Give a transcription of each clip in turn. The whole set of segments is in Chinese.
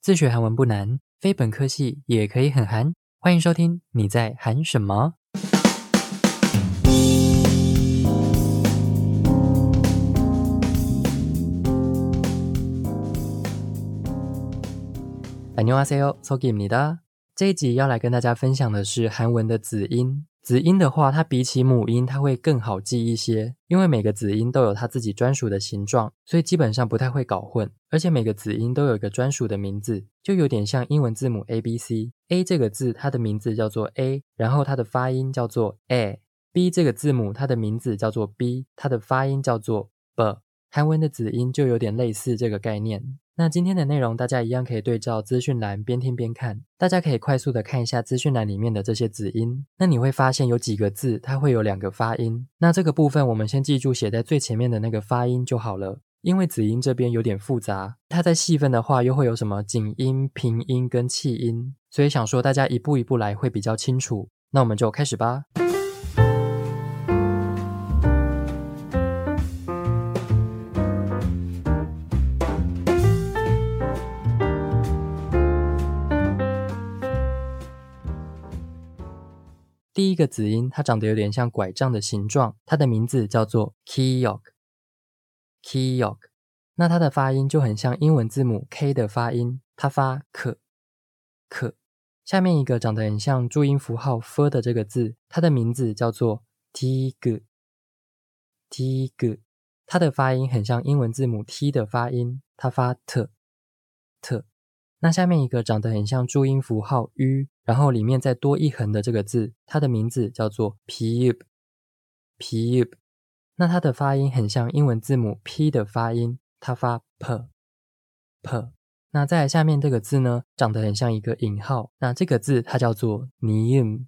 自学韩文不难，非本科系也可以很韩。欢迎收听，你在韩什么？안녕하세요，소기입니다。这一集要来跟大家分享的是韩文的子音。 子音的话，它比起母音，它会更好记一些，因为每个子音都有它自己专属的形状，所以基本上不太会搞混。而且每个子音都有一个专属的名字，就有点像英文字母 A B C。A 这个字，它的名字叫做 A，然后它的发音叫做 A。B 这个字母，它的名字叫做 B，它的发音叫做 B。韩文的子音就有点类似这个概念。那今天的内容，大家一样可以对照资讯栏边听边看。大家可以快速的看一下资讯栏里面的这些子音。那你会发现有几个字，它会有两个发音。那这个部分，我们先记住写在最前面的那个发音就好了。因为子音这边有点复杂，它在细分的话，又会有什么紧音、平音跟气音，所以想说大家一步一步来会比较清楚。那我们就开始吧。第一个子音，它长得有点像拐杖的形状，它的名字叫做 Kyok，Kyok。那它的发音就很像英文字母 K 的发音，它发可可。下面一个长得很像注音符号 f 的这个字，它的名字叫做 Tig，Tig。它的发音很像英文字母 T 的发音，它发特特。那下面一个长得很像注音符号 U，然后里面再多一横的这个字，它的名字叫做 Pub，Pub。那它的发音很像英文字母 P 的发音，它发 P，P。那在下面这个字呢，长得很像一个引号，那这个字它叫做 Nim，Nim。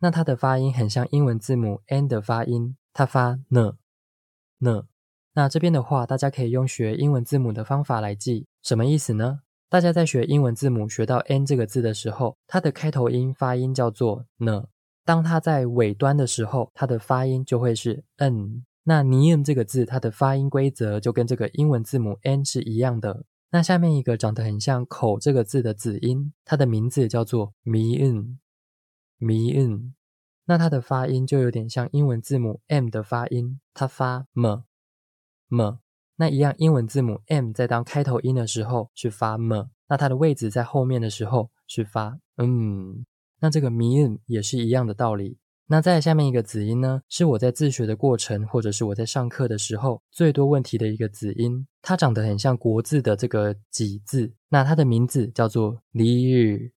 那它的发音很像英文字母 N 的发音，它发 N，N。那这边的话，大家可以用学英文字母的方法来记，什么意思呢？大家在学英文字母学到 n 这个字的时候，它的开头音发音叫做 n，当它在尾端的时候，它的发音就会是 n。那 name 这个字，它的发音规则就跟这个英文字母 n 是一样的。那下面一个长得很像口这个字的子音，它的名字叫做 min，min。那它的发音就有点像英文字母 m 的发音，它发 m。m，那一样英文字母 m 在当开头音的时候是发 m，那它的位置在后面的时候是发嗯，那这个 min 也是一样的道理。那在下面一个子音呢，是我在自学的过程或者是我在上课的时候最多问题的一个子音，它长得很像国字的这个己字，那它的名字叫做李日，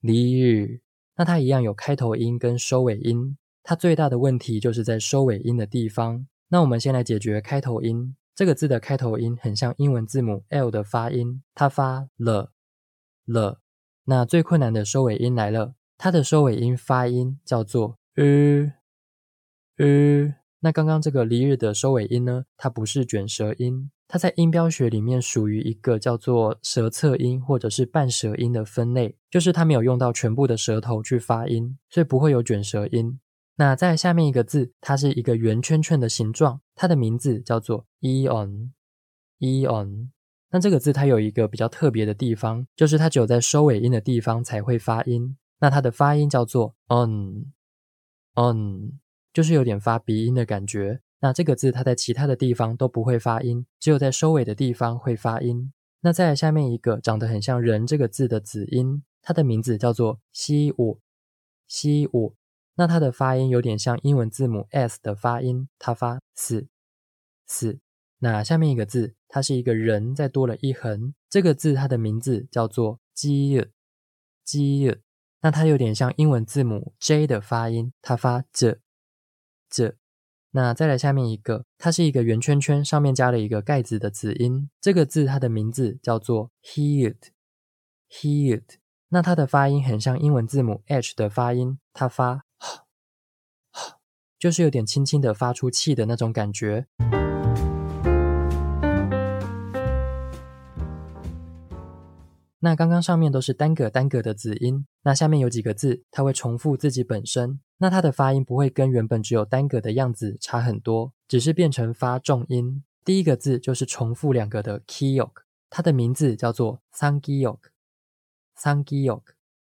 李日，那它一样有开头音跟收尾音，它最大的问题就是在收尾音的地方。那我们先来解决开头音。这个字的开头音很像英文字母 L 的发音，它发了了。那最困难的收尾音来了，它的收尾音发音叫做呃呃。那刚刚这个离日的收尾音呢，它不是卷舌音，它在音标学里面属于一个叫做舌侧音或者是半舌音的分类，就是它没有用到全部的舌头去发音，所以不会有卷舌音。那在下面一个字，它是一个圆圈圈的形状，它的名字叫做 eon，eon。那这个字它有一个比较特别的地方，就是它只有在收尾音的地方才会发音。那它的发音叫做 on，on，就是有点发鼻音的感觉。那这个字它在其他的地方都不会发音，只有在收尾的地方会发音。那再下面一个长得很像人这个字的子音，它的名字叫做西我，西我。那它的发音有点像英文字母 s 的发音，它发四四。那下面一个字，它是一个人，再多了一横。这个字它的名字叫做 j j。那它有点像英文字母 j 的发音，它发这这。那再来下面一个，它是一个圆圈圈，上面加了一个盖子的子音。这个字它的名字叫做 heat heat。那它的发音很像英文字母 h 的发音，它发。就是有点轻轻的发出气的那种感觉。那刚刚上面都是单个单个的子音，那下面有几个字，它会重复自己本身，那它的发音不会跟原本只有单个的样子差很多，只是变成发重音。第一个字就是重复两个的 kyok，它的名字叫做 Sangyok，Sangyok。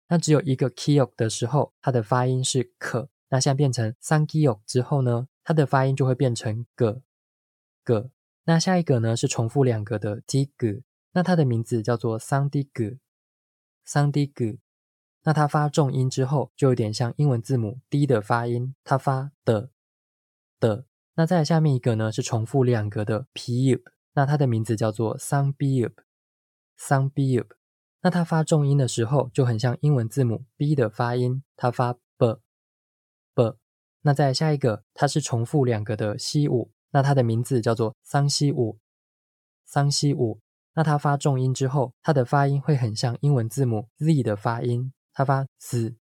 那只有一个 kyok 的时候，它的发音是可。那现在变成 Sangyok 之后呢，它的发音就会变成个个。那下一个呢是重复两个的 dig，那它的名字叫做 Sandig，Sandig。那它发重音之后，就有点像英文字母 D 的发音，它发的的。那再下面一个呢是重复两个的 pub，那它的名字叫做 Sungbub，Sungbub。那它发重音的时候，就很像英文字母 B 的发音，它发 b。那再下一个，它是重复两个的西五，那它的名字叫做桑西五，桑西五。那它发重音之后，它的发音会很像英文字母 Z 的发音。它发嘶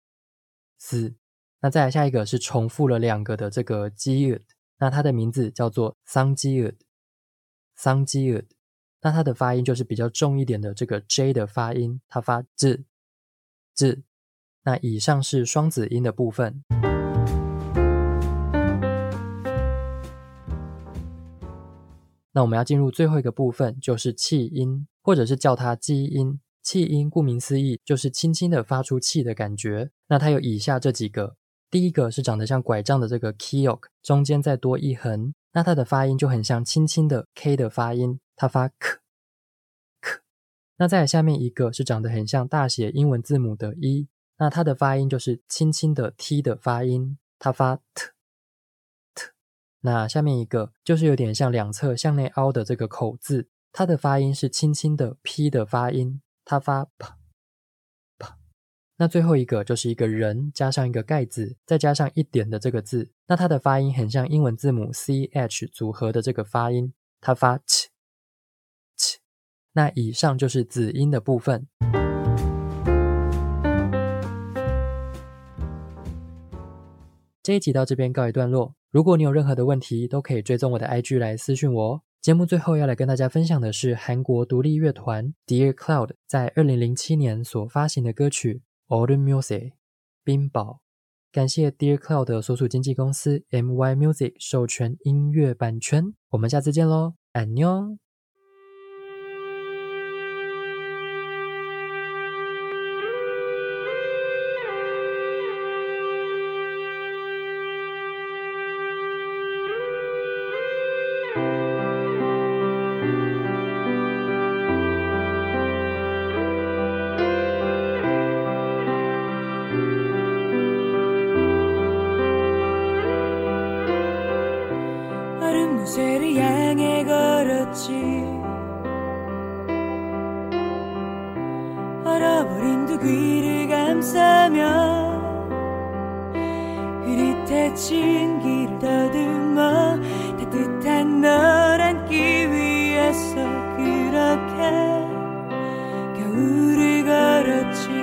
嘶，那再下一个是重复了两个的这个 G，那它的名字叫做桑基尔，桑基尔，那它的发音就是比较重一点的这个 J 的发音，它发 z z。那以上是双子音的部分。那我们要进入最后一个部分，就是气音，或者是叫它基音。气音顾名思义就是轻轻的发出气的感觉。那它有以下这几个，第一个是长得像拐杖的这个 kyok，中间再多一横，那它的发音就很像轻轻的 k 的发音，它发 k k。那再下面一个是长得很像大写英文字母的 e，那它的发音就是轻轻的 t 的发音，它发 t。那下面一个就是有点像两侧向内凹的这个口字，它的发音是轻轻的 p 的发音。它发 p p，那最后一个就是一个人加上一个盖子，再加上一点的这个字，那它的发音很像英文字母 C H 组合的这个发音，它发 ch ch。那以上就是子音的部分。这一集到这边告一段落，如果你有任何的问题，都可以追踪我的 IG 来私讯我。节目最后要来跟大家分享的是韩国独立乐团 Dear Cloud 在二零零七年所发行的歌曲《Autumn Music》冰雹。感谢 Dear Cloud 的所属经纪公司 MY Music 授权音乐版权。我们下次见喽，安妞。 요새를 향해 걸었지. 얼어버린 두 귀를 감싸며 흐릿해진 길을 더듬어 따뜻한 널 안기 위해서 그렇게 겨울을 걸었지.